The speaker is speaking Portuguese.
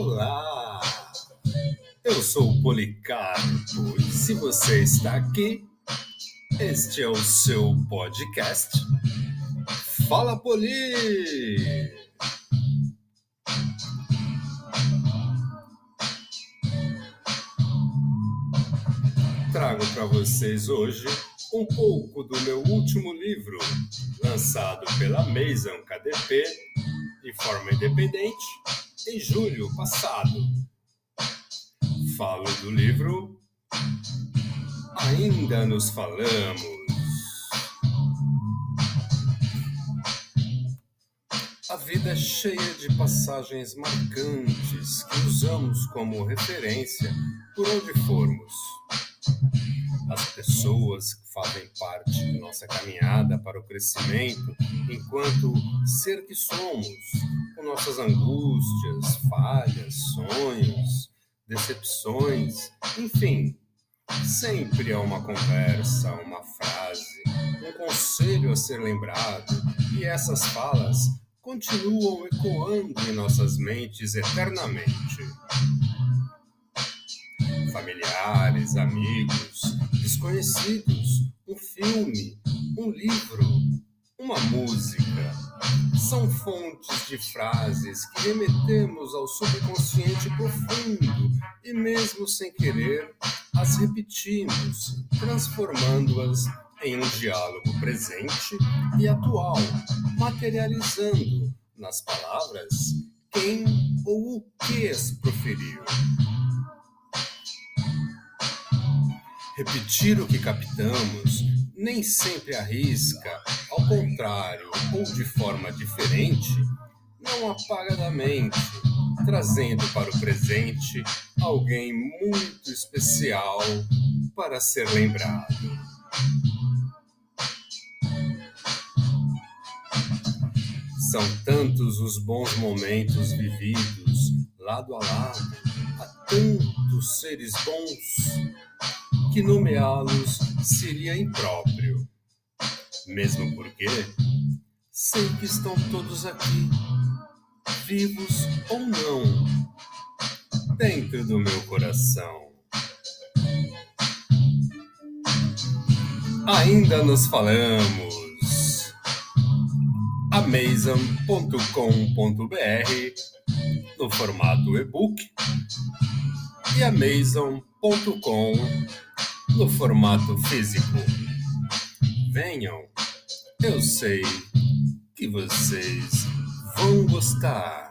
Olá! Eu sou o Policarpo e se você está aqui, este é o seu podcast. Fala Poli! Trago para vocês hoje um pouco do meu último livro, lançado pela Mason KDP de forma independente em julho passado. Falo do livro Ainda Nos Falamos. A vida é cheia de passagens marcantes que usamos como referência por onde formos as pessoas que fazem parte de nossa caminhada para o crescimento enquanto ser que somos, com nossas angústias, falhas, sonhos, decepções, enfim. Sempre há uma conversa, uma frase, um conselho a ser lembrado, e essas falas continuam ecoando em nossas mentes eternamente familiares, amigos, desconhecidos, um filme, um livro, uma música. São fontes de frases que remetemos ao subconsciente profundo e, mesmo sem querer, as repetimos, transformando-as em um diálogo presente e atual, materializando nas palavras quem ou o que as proferiu. Repetir o que captamos nem sempre arrisca, contrário, ou de forma diferente, não apaga da mente, trazendo para o presente alguém muito especial para ser lembrado. São tantos os bons momentos vividos lado a lado, a tantos seres bons que nomeá-los seria impróprio. Mesmo porque sei que estão todos aqui, vivos ou não, dentro do meu coração. Ainda nos falamos. Amazon.com.br no formato e-book e Amazon.com no formato físico. Venham, eu sei que vocês vão gostar.